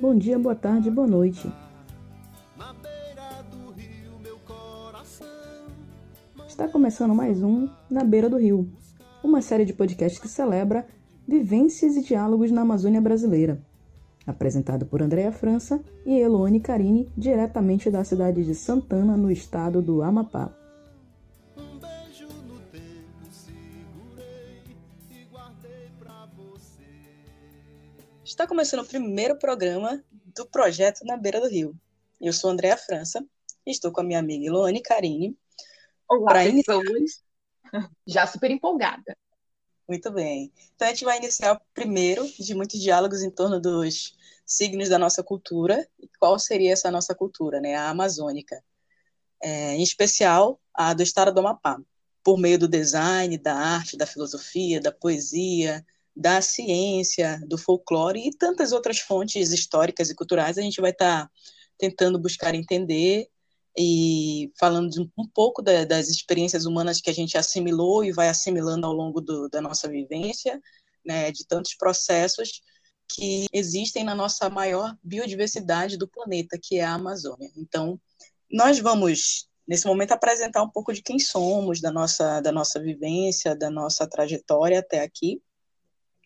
Bom dia, boa tarde, boa noite. Está começando mais um Na Beira do Rio, uma série de podcasts que celebra vivências e diálogos na Amazônia brasileira. Apresentado por Andréa França e Eloane Carini, diretamente da cidade de Santana, no estado do Amapá. Está começando o primeiro programa do projeto Na Beira do Rio. Eu sou Andréa França e estou com a minha amiga Eloane Carini. Olá, pessoas! Já super empolgada. Muito bem. Então a gente vai iniciar o primeiro de muitos diálogos em torno dos signos da nossa cultura e qual seria essa nossa cultura, né? A amazônica. É, em especial a do estado do Amapá, por meio do design, da arte, da filosofia, da poesia, da ciência, do folclore e tantas outras fontes históricas e culturais, a gente vai estar tá tentando buscar entender e falando um pouco da, das experiências humanas que a gente assimilou e vai assimilando ao longo do, da nossa vivência, né, de tantos processos que existem na nossa maior biodiversidade do planeta, que é a Amazônia. Então, nós vamos nesse momento apresentar um pouco de quem somos, da nossa da nossa vivência, da nossa trajetória até aqui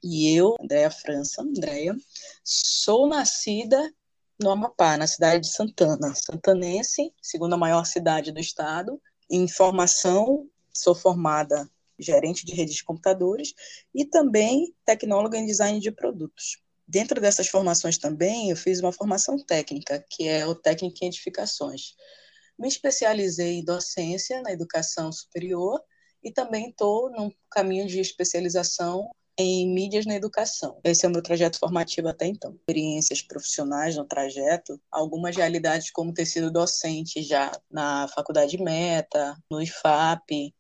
e eu, Andréa França, Andréa, sou nascida no Amapá, na cidade de Santana, santanense, segunda maior cidade do estado. Em formação, sou formada gerente de redes de computadores e também tecnóloga em design de produtos. Dentro dessas formações também, eu fiz uma formação técnica, que é o técnico em edificações. Me especializei em docência na educação superior e também estou num caminho de especialização em mídias na educação. Esse é o meu trajeto formativo até então. Experiências profissionais no trajeto, algumas realidades como ter sido docente já na Faculdade Meta, no IFAP,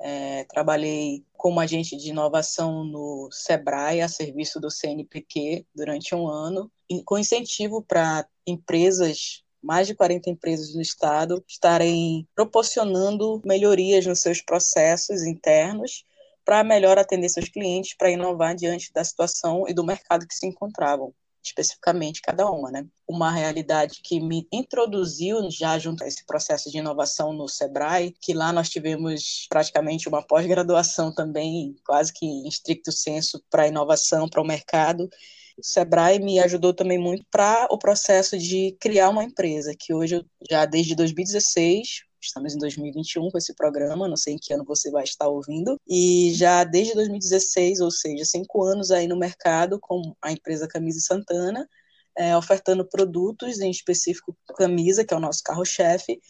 é, trabalhei como agente de inovação no Sebrae, a serviço do CNPq, durante um ano, com incentivo para empresas mais de 40 empresas no estado estarem proporcionando melhorias nos seus processos internos para melhor atender seus clientes, para inovar diante da situação e do mercado que se encontravam, especificamente cada uma, né? Uma realidade que me introduziu já junto a esse processo de inovação no Sebrae, que lá nós tivemos praticamente uma pós-graduação também, quase que em estricto senso, para inovação, para o mercado. O Sebrae me ajudou também muito para o processo de criar uma empresa, que hoje, já desde 2016, Estamos em 2021 com esse programa, não sei em que ano você vai estar ouvindo. E já desde 2016, ou seja, cinco anos aí no mercado com a empresa Camisa Santana, é, ofertando produtos, em específico camisa, que é o nosso carro-chefe,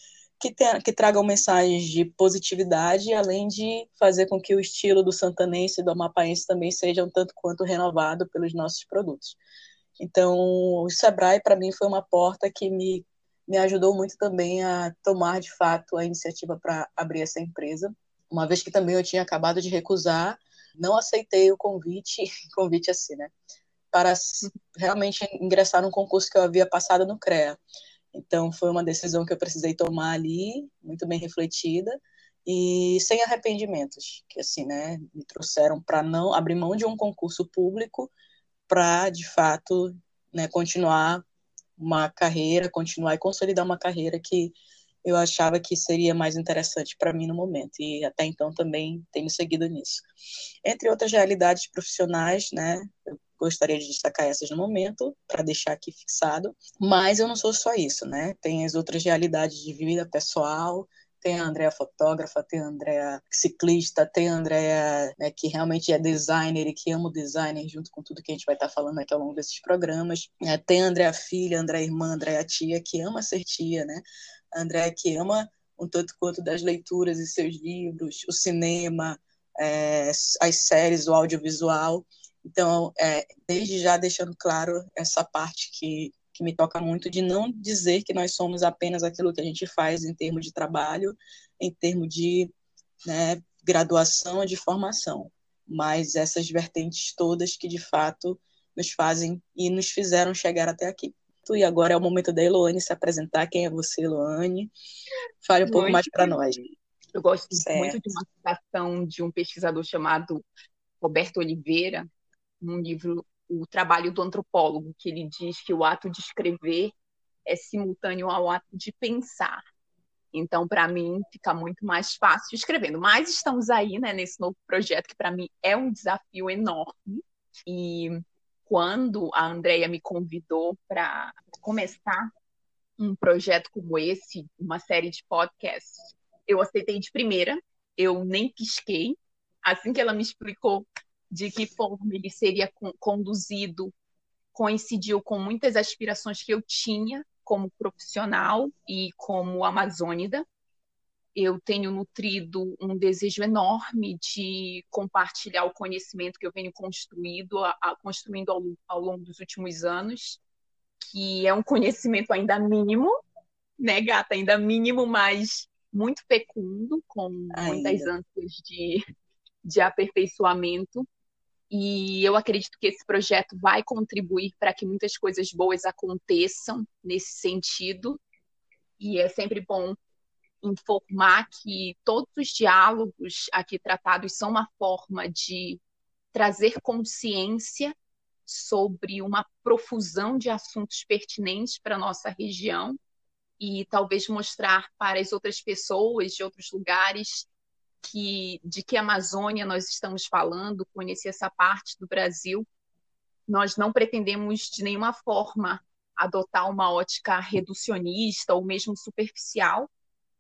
que, que tragam mensagens de positividade, além de fazer com que o estilo do santanense e do amapaense também seja um tanto quanto renovado pelos nossos produtos. Então, o Sebrae, para mim, foi uma porta que me me ajudou muito também a tomar de fato a iniciativa para abrir essa empresa. Uma vez que também eu tinha acabado de recusar, não aceitei o convite, convite assim, né? Para realmente ingressar num concurso que eu havia passado no CREA. Então foi uma decisão que eu precisei tomar ali, muito bem refletida e sem arrependimentos, que assim, né, me trouxeram para não abrir mão de um concurso público para de fato, né, continuar uma carreira, continuar e consolidar uma carreira que eu achava que seria mais interessante para mim no momento e até então também tenho seguido nisso. Entre outras realidades profissionais, né, eu gostaria de destacar essas no momento para deixar aqui fixado, mas eu não sou só isso, né? Tem as outras realidades de vida pessoal, tem a Andrea fotógrafa, tem a Andrea ciclista, tem a Andrea né, que realmente é designer e que ama o designer, junto com tudo que a gente vai estar falando aqui ao longo desses programas. É, tem a Andrea filha, a Andrea irmã, a Andrea tia, que ama ser tia, né? A Andrea que ama um tanto quanto das leituras e seus livros, o cinema, é, as séries, o audiovisual. Então, é, desde já deixando claro essa parte que que me toca muito de não dizer que nós somos apenas aquilo que a gente faz em termos de trabalho, em termos de né, graduação, de formação, mas essas vertentes todas que de fato nos fazem e nos fizeram chegar até aqui. E agora é o momento da Eloane se apresentar. Quem é você, Eloane? Fale um muito pouco mais para nós. Eu gosto certo. muito de uma citação de um pesquisador chamado Roberto Oliveira, num livro o trabalho do antropólogo, que ele diz que o ato de escrever é simultâneo ao ato de pensar. Então, para mim, fica muito mais fácil escrevendo. Mas estamos aí, né, nesse novo projeto que para mim é um desafio enorme. E quando a Andrea me convidou para começar um projeto como esse, uma série de podcasts, eu aceitei de primeira. Eu nem pisquei. Assim que ela me explicou de que forma ele seria conduzido, coincidiu com muitas aspirações que eu tinha como profissional e como amazônida. Eu tenho nutrido um desejo enorme de compartilhar o conhecimento que eu venho construído, a, a, construindo ao, ao longo dos últimos anos, que é um conhecimento ainda mínimo, né, gata? Ainda mínimo, mas muito fecundo, com muitas ânsias de, de aperfeiçoamento. E eu acredito que esse projeto vai contribuir para que muitas coisas boas aconteçam nesse sentido. E é sempre bom informar que todos os diálogos aqui tratados são uma forma de trazer consciência sobre uma profusão de assuntos pertinentes para a nossa região e talvez mostrar para as outras pessoas de outros lugares que de que Amazônia nós estamos falando, conhecer essa parte do Brasil. Nós não pretendemos de nenhuma forma adotar uma ótica reducionista ou mesmo superficial,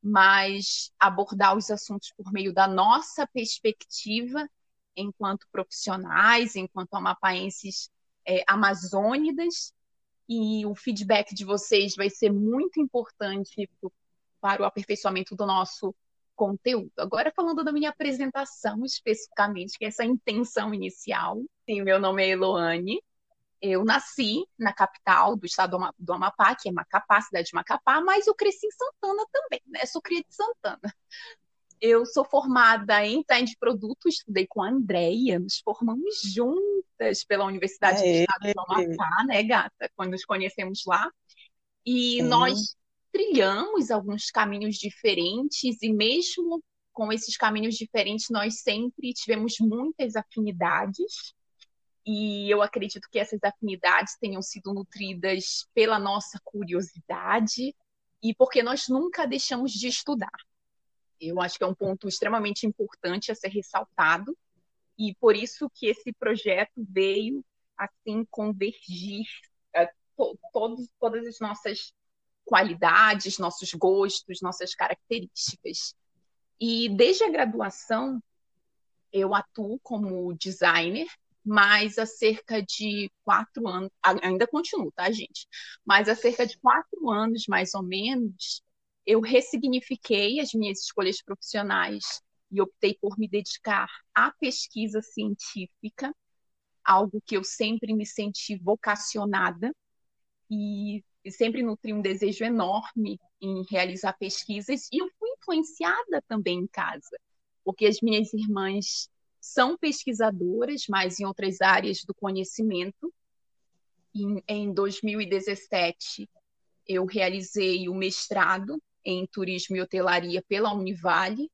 mas abordar os assuntos por meio da nossa perspectiva enquanto profissionais, enquanto amapaenses é, amazônidas, e o feedback de vocês vai ser muito importante para o aperfeiçoamento do nosso conteúdo. Agora, falando da minha apresentação especificamente, que é essa intenção inicial. Sim, meu nome é Eloane. Eu nasci na capital do estado do Amapá, que é Macapá, cidade de Macapá, mas eu cresci em Santana também, né? Sou cria de Santana. Eu sou formada em design de produto, estudei com a Andrea, nos formamos juntas pela Universidade Aê. do Estado do Amapá, né, gata? Quando nos conhecemos lá. E nós trilhamos alguns caminhos diferentes e mesmo com esses caminhos diferentes nós sempre tivemos muitas afinidades e eu acredito que essas afinidades tenham sido nutridas pela nossa curiosidade e porque nós nunca deixamos de estudar. Eu acho que é um ponto extremamente importante a ser ressaltado e por isso que esse projeto veio assim convergir to todos, todas as nossas qualidades, nossos gostos, nossas características. E desde a graduação, eu atuo como designer, mas há cerca de quatro anos, ainda continuo, tá, gente? Mas há cerca de quatro anos, mais ou menos, eu ressignifiquei as minhas escolhas profissionais e optei por me dedicar à pesquisa científica, algo que eu sempre me senti vocacionada. E e sempre nutri um desejo enorme em realizar pesquisas e eu fui influenciada também em casa, porque as minhas irmãs são pesquisadoras, mas em outras áreas do conhecimento. Em, em 2017, eu realizei o mestrado em turismo e hotelaria pela Univale,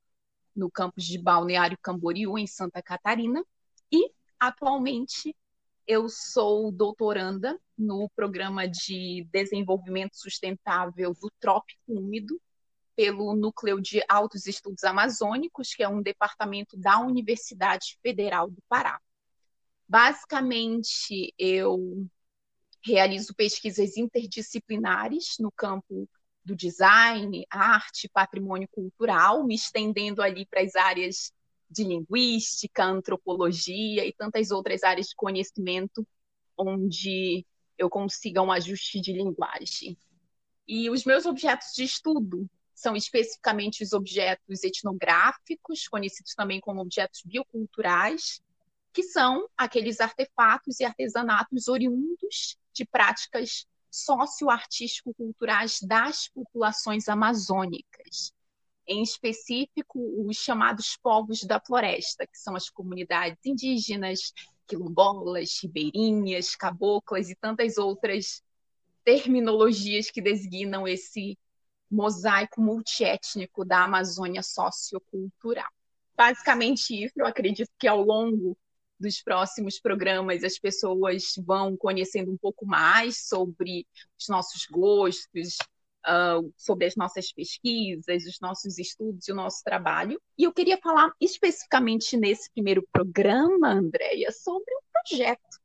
no campus de Balneário Camboriú, em Santa Catarina, e atualmente eu sou doutoranda no programa de desenvolvimento sustentável do Trópico Úmido, pelo Núcleo de Altos Estudos Amazônicos, que é um departamento da Universidade Federal do Pará. Basicamente, eu realizo pesquisas interdisciplinares no campo do design, arte, patrimônio cultural, me estendendo ali para as áreas de linguística, antropologia e tantas outras áreas de conhecimento onde eu consiga um ajuste de linguagem. E os meus objetos de estudo são especificamente os objetos etnográficos, conhecidos também como objetos bioculturais, que são aqueles artefatos e artesanatos oriundos de práticas socioartístico-culturais das populações amazônicas em específico os chamados povos da floresta, que são as comunidades indígenas, quilombolas, ribeirinhas, caboclas e tantas outras terminologias que designam esse mosaico multiétnico da Amazônia sociocultural. Basicamente isso, eu acredito que ao longo dos próximos programas as pessoas vão conhecendo um pouco mais sobre os nossos gostos, uh, sobre as nossas pesquisas, os nossos estudos e o nosso trabalho. E eu queria falar especificamente nesse primeiro programa, Andréia, sobre o projeto.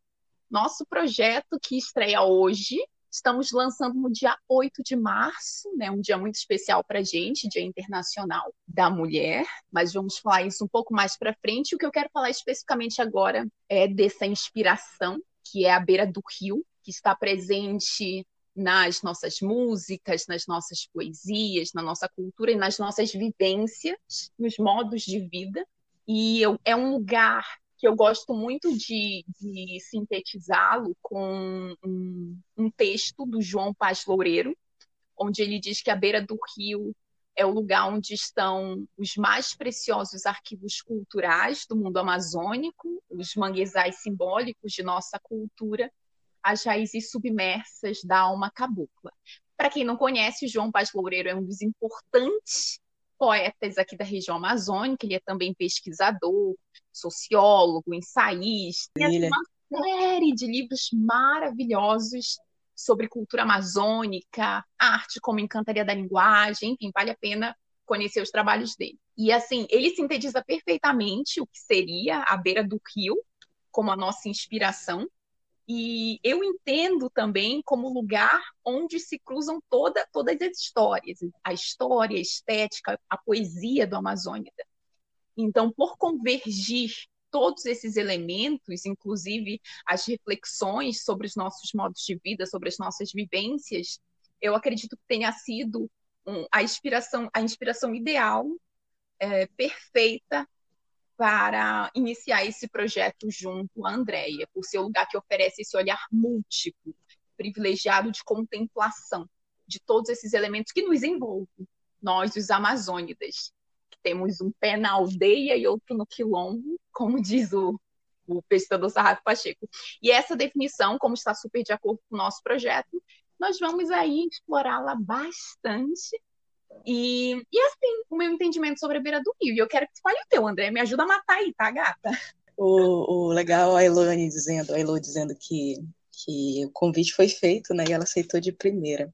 Nosso projeto que estreia hoje, Estamos lançando no dia 8 de março, né, um dia muito especial para a gente, Dia Internacional da Mulher, mas vamos falar isso um pouco mais para frente. O que eu quero falar especificamente agora é dessa inspiração, que é a beira do rio, que está presente nas nossas músicas, nas nossas poesias, na nossa cultura e nas nossas vivências, nos modos de vida. E eu, é um lugar que eu gosto muito de, de sintetizá-lo com um, um, texto do João Paz Loureiro, onde ele diz que a beira do rio é o lugar onde estão os mais preciosos arquivos culturais do mundo amazônico, os manguezais simbólicos de nossa cultura, as raízes submersas da alma cabocla. Para quem não conhece, o João Paz Loureiro é um dos importantes poetas aqui da região amazônica, ele é também pesquisador, sociólogo, ensaísta, tem uma série de livros maravilhosos sobre cultura amazônica, arte como encantaria da linguagem, enfim, vale a pena conhecer os trabalhos dele. E assim, ele sintetiza perfeitamente o que seria a beira do rio como a nossa inspiração, e eu entendo também como lugar onde se cruzam toda, todas as histórias, a história, a estética, a poesia do Amazônia. Então, por convergir todos esses elementos, inclusive as reflexões sobre os nossos modos de vida, sobre as nossas vivências, eu acredito que tenha sido um, a inspiração, a inspiração ideal, é, perfeita para iniciar esse projeto junto à Andrea, por ser o lugar que oferece esse olhar múltiplo, privilegiado de contemplação de todos esses elementos que nos envolvem, nós, os amazônidas, que temos um pé na aldeia e outro no quilombo, como diz o, o pesquisador Sarrafo Pacheco. E essa definição, como está super de acordo com o nosso projeto, nós vamos aí explorá-la bastante e, e assim, o meu entendimento sobre a beira do rio. E eu quero que tu fale o teu, André. Me ajuda a matar aí, tá, gata? O, o legal, a Elane dizendo, a Elo dizendo que, que o convite foi feito, né? E ela aceitou de primeira.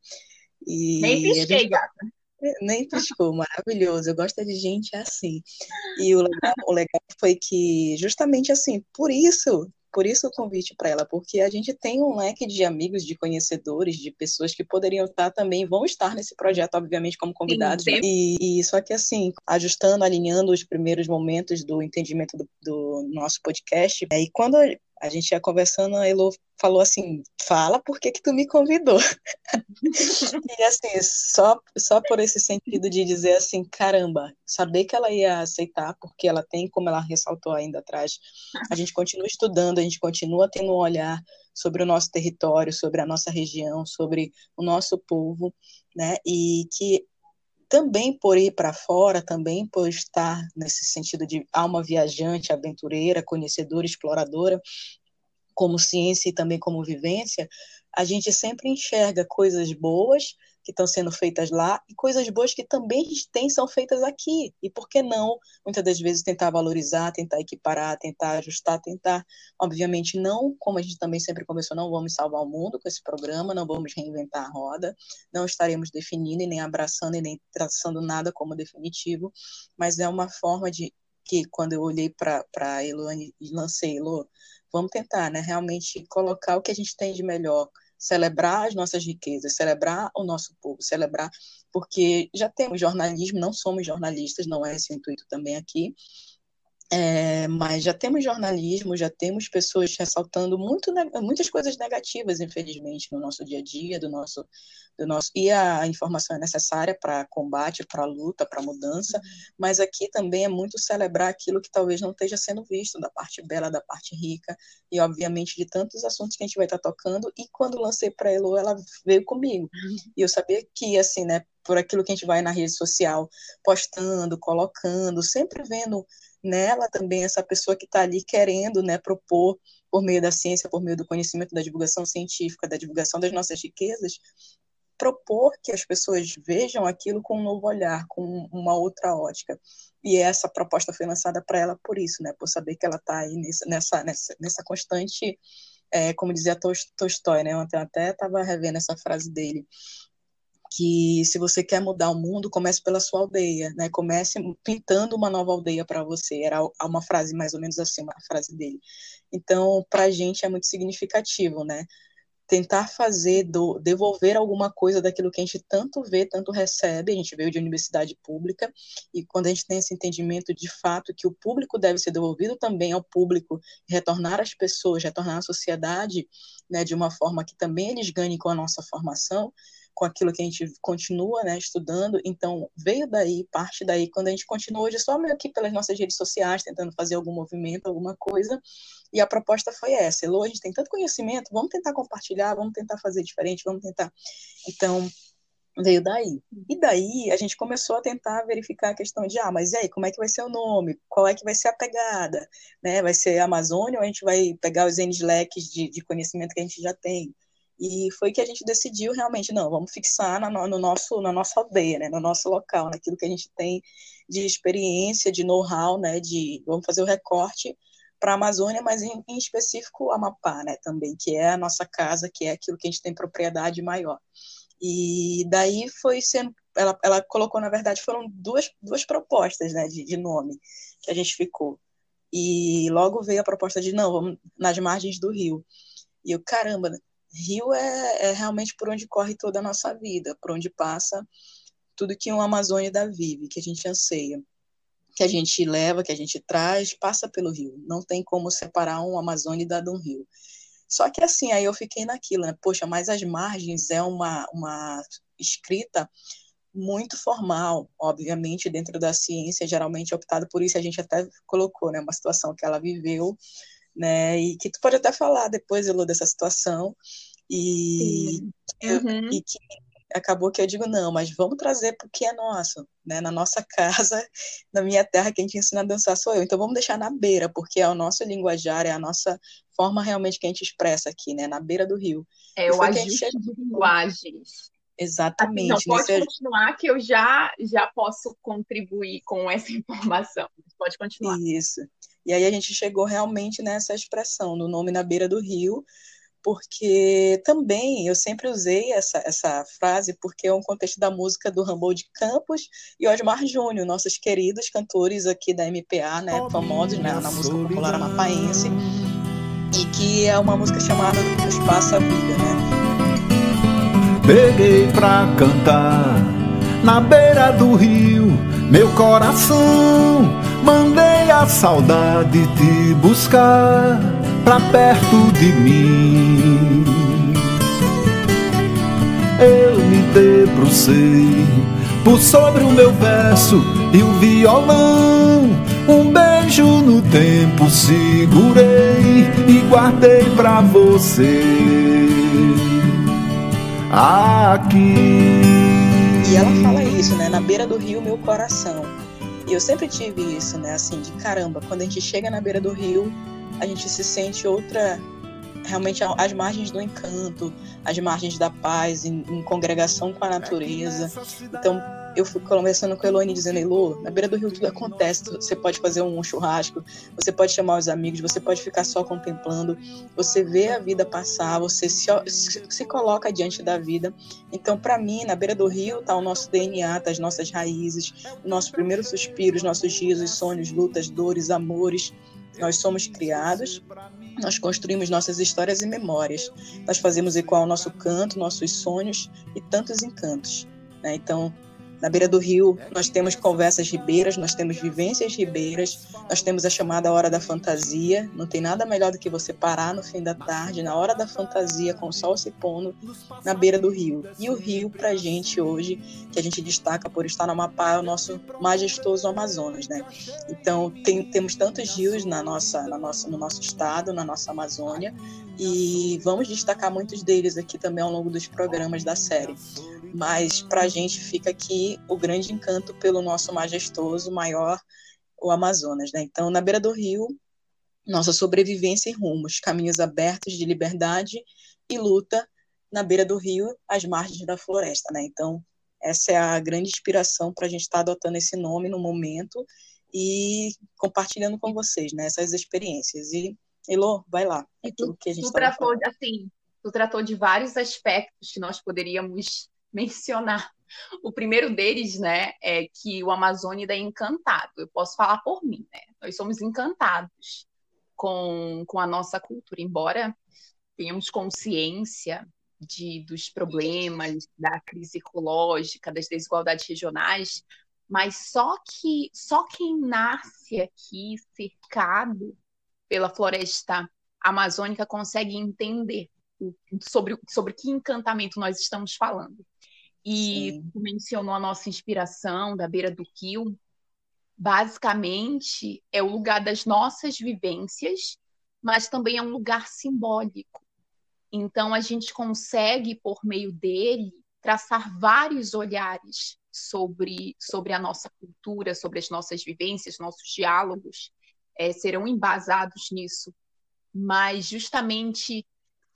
E Nem pisquei, gente... gata. Nem piscou, maravilhoso. Eu gosto de gente assim. E o legal, o legal foi que, justamente assim, por isso por isso o convite para ela, porque a gente tem um leque de amigos, de conhecedores, de pessoas que poderiam estar também, vão estar nesse projeto, obviamente, como convidados. Sim, e, e, só que assim, ajustando, alinhando os primeiros momentos do entendimento do, do nosso podcast. É, e quando a gente ia conversando, a Elo falou assim, fala por que que tu me convidou. e assim, só, só por esse sentido de dizer assim, caramba, saber que ela ia aceitar, porque ela tem, como ela ressaltou ainda atrás, a gente continua estudando, a gente continua tendo um olhar sobre o nosso território, sobre a nossa região, sobre o nosso povo, né, e que também por ir para fora, também por estar nesse sentido de alma viajante, aventureira, conhecedora, exploradora, como ciência e também como vivência, a gente sempre enxerga coisas boas que estão sendo feitas lá e coisas boas que também têm são feitas aqui. E por que não, muitas das vezes, tentar valorizar, tentar equiparar, tentar ajustar, tentar, obviamente, não, como a gente também sempre conversou, não vamos salvar o mundo com esse programa, não vamos reinventar a roda, não estaremos definindo e nem abraçando e nem traçando nada como definitivo, mas é uma forma de que, quando eu olhei para a Eloane e lancei, Elo, vamos tentar, né, realmente colocar o que a gente tem de melhor, celebrar as nossas riquezas, celebrar o nosso povo, celebrar, porque já temos jornalismo, não somos jornalistas, não é esse o intuito também aqui, é, mas já temos jornalismo, já temos pessoas ressaltando muito, muitas coisas negativas, infelizmente, no nosso dia a dia, do nosso, do nosso e a informação é necessária para combate, para luta, para mudança, mas aqui também é muito celebrar aquilo que talvez não esteja sendo visto, da parte bela, da parte rica, e obviamente de tantos assuntos que a gente vai estar tocando, e quando lancei para a Elo, ela veio comigo, e eu sabia que, assim, né, por aquilo que a gente vai na rede social, postando, colocando, sempre vendo nela também essa pessoa que está ali querendo né, propor, por meio da ciência, por meio do conhecimento, da divulgação científica, da divulgação das nossas riquezas, propor que as pessoas vejam aquilo com um novo olhar, com uma outra ótica. E essa proposta foi lançada para ela por isso, né? Por saber que ela está aí nessa, nessa, nessa constante, é, como dizia Tolstói, né? Ontem até estava revendo essa frase dele, que se você quer mudar o mundo, comece pela sua aldeia, né? Comece pintando uma nova aldeia para você. Era uma frase mais ou menos assim, uma frase dele. Então, para a gente é muito significativo, né? tentar fazer, do, devolver alguma coisa daquilo que a gente tanto vê, tanto recebe. A gente veio de universidade pública, e quando a gente tem esse entendimento de fato que o público deve ser devolvido também ao público, retornar às pessoas, retornar à sociedade, né, de uma forma que também eles ganhem com a nossa formação, com aquilo que a gente continua né, estudando. Então, veio daí, parte daí, quando a gente continua hoje só meio que pelas nossas redes sociais, tentando fazer algum movimento, alguma coisa. E a proposta foi essa: Elô, a gente tem tanto conhecimento, vamos tentar compartilhar, vamos tentar fazer diferente, vamos tentar. Então, veio daí. E daí a gente começou a tentar verificar a questão de, ah, mas e aí, como é que vai ser o nome? Qual é que vai ser a pegada? Né? Vai ser Amazônia ou a gente vai pegar os N leques de, de conhecimento que a gente já tem? E foi que a gente decidiu realmente, não, vamos fixar na, no nosso, na nossa aldeia, né, no nosso local, naquilo que a gente tem de experiência, de know-how, né, de, vamos fazer o recorte para a Amazônia, mas em, em específico Amapá, né, também, que é a nossa casa, que é aquilo que a gente tem propriedade maior. E daí foi sendo, ela, ela colocou, na verdade, foram duas, duas propostas, né, de, de nome que a gente ficou. E logo veio a proposta de, não, vamos nas margens do rio. E eu, caramba, rio é, é realmente por onde corre toda a nossa vida, por onde passa tudo que um Amazônida vive, que a gente anseia, que a gente leva, que a gente traz, passa pelo rio. Não tem como separar um Amazônida de um rio. Só que assim, aí eu fiquei naquilo, né? Poxa, mas as margens é uma, uma escrita muito formal, obviamente, dentro da ciência, geralmente optado por isso, a gente até colocou, né? Uma situação que ela viveu né? E que tu pode até falar depois, Elô, dessa situação. E, uhum. e que acabou que eu digo, não, mas vamos trazer para o que é nosso, né? Na nossa casa, na minha terra, quem te ensina a dançar sou eu. Então vamos deixar na beira, porque é o nosso linguajar, é a nossa forma realmente que a gente expressa aqui, né? Na beira do rio. É o ajuste de linguagens. Exatamente. Assim, não, pode nesse... continuar que eu já, já posso contribuir com essa informação. Pode continuar. Isso. E aí a gente chegou realmente nessa expressão, do nome na beira do rio, porque também eu sempre usei essa, essa frase porque é um contexto da música do Rambo de Campos e Osmar Júnior, nossos queridos cantores aqui da MPA, né, famosos né, na música popular amapaense, e que é uma música chamada Espaço à Vida, né? Peguei pra cantar na beira do rio, meu coração Mandei a saudade te buscar pra perto de mim. Eu me debrucei por sobre o meu verso e o violão. Um beijo no tempo segurei e guardei pra você. Aqui. E ela fala isso, né? Na beira do rio, meu coração. E eu sempre tive isso, né? Assim, de caramba, quando a gente chega na beira do rio, a gente se sente outra. Realmente às margens do encanto, às margens da paz, em, em congregação com a natureza. Então, eu fui conversando com a Elone dizendo, Elô, na beira do rio tudo acontece, você pode fazer um churrasco, você pode chamar os amigos, você pode ficar só contemplando, você vê a vida passar, você se, se, coloca diante da vida. Então, para mim, na beira do rio está o nosso DNA, tá as nossas raízes, o nosso primeiro suspiro, os nossos risos, sonhos, lutas, dores, amores. Nós somos criados, nós construímos nossas histórias e memórias. Nós fazemos igual ao nosso canto, nossos sonhos e tantos encantos. Né? Então, na beira do rio, nós temos conversas ribeiras, nós temos vivências ribeiras, nós temos a chamada hora da fantasia. Não tem nada melhor do que você parar no fim da tarde, na hora da fantasia, com o sol se pondo, na beira do rio. E o rio, para a gente hoje, que a gente destaca por estar no Amapá, é o nosso majestoso Amazonas, né? Então, tem, temos tantos rios na nossa, na nossa, no nosso estado, na nossa Amazônia, e vamos destacar muitos deles aqui também ao longo dos programas da série mas para a gente fica aqui o grande encanto pelo nosso majestoso, maior, o Amazonas. Né? Então, na beira do rio, nossa sobrevivência e rumos, caminhos abertos de liberdade e luta na beira do rio, às margens da floresta, né? Então, essa é a grande inspiração para a gente estar tá adotando esse nome no momento e compartilhando com vocês, né, essas experiências. E, Elô, vai lá. É tudo que a gente tu tratou, assim, tu tratou de vários aspectos que nós poderíamos mencionar. O primeiro deles, né, é que o Amazônida é encantado. Eu posso falar por mim, né? Nós somos encantados com, com a nossa cultura, embora tenhamos consciência de, dos problemas, da crise ecológica, das desigualdades regionais, mas só que só quem nasce aqui cercado pela floresta amazônica consegue entender sobre, sobre que encantamento nós estamos falando. E Sim. tu mencionou a nossa inspiração da beira do rio. Basicamente, é o lugar das nossas vivências, mas também é um lugar simbólico. Então, a gente consegue, por meio dele, traçar vários olhares sobre, sobre a nossa cultura, sobre as nossas vivências, nossos diálogos é, serão embasados nisso. Mas, justamente,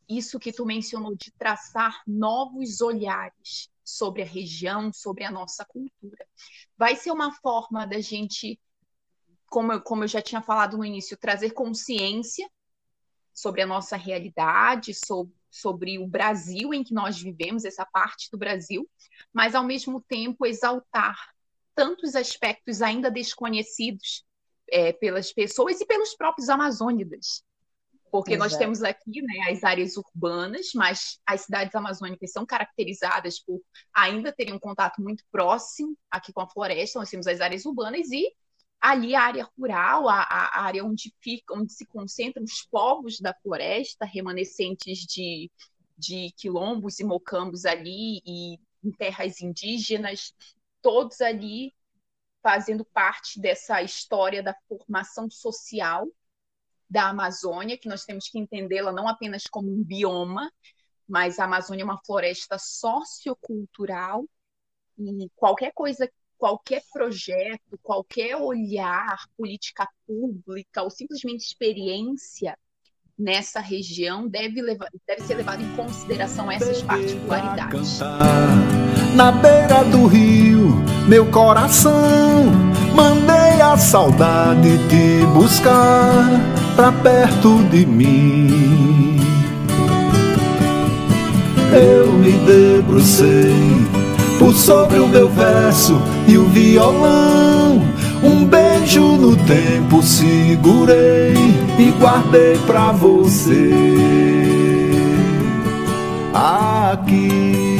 isso que tu mencionou de traçar novos olhares sobre a região, sobre a nossa cultura. Vai ser uma forma da gente, como eu, como eu já tinha falado no início, trazer consciência sobre a nossa realidade, sobre, sobre o Brasil em que nós vivemos, essa parte do Brasil, mas ao mesmo tempo exaltar tantos aspectos ainda desconhecidos é, pelas pessoas e pelos próprios amazônidas porque Exato. nós temos aqui né, as áreas urbanas, mas as cidades amazônicas são caracterizadas por ainda terem um contato muito próximo aqui com a floresta. Nós temos as áreas urbanas e ali a área rural, a, a área onde fica, onde se concentram os povos da floresta, remanescentes de, de quilombos e mocambos ali e em terras indígenas, todos ali fazendo parte dessa história da formação social da Amazônia, que nós temos que entendê-la não apenas como um bioma, mas a Amazônia é uma floresta sociocultural e qualquer coisa, qualquer projeto, qualquer olhar, política pública ou simplesmente experiência nessa região deve, levar, deve ser levado em consideração essas particularidades. Na beira do rio, meu coração, mandei a saudade te buscar pra perto de mim. Eu me debrucei por sobre o meu verso e o violão. Um beijo no tempo segurei e guardei pra você. Aqui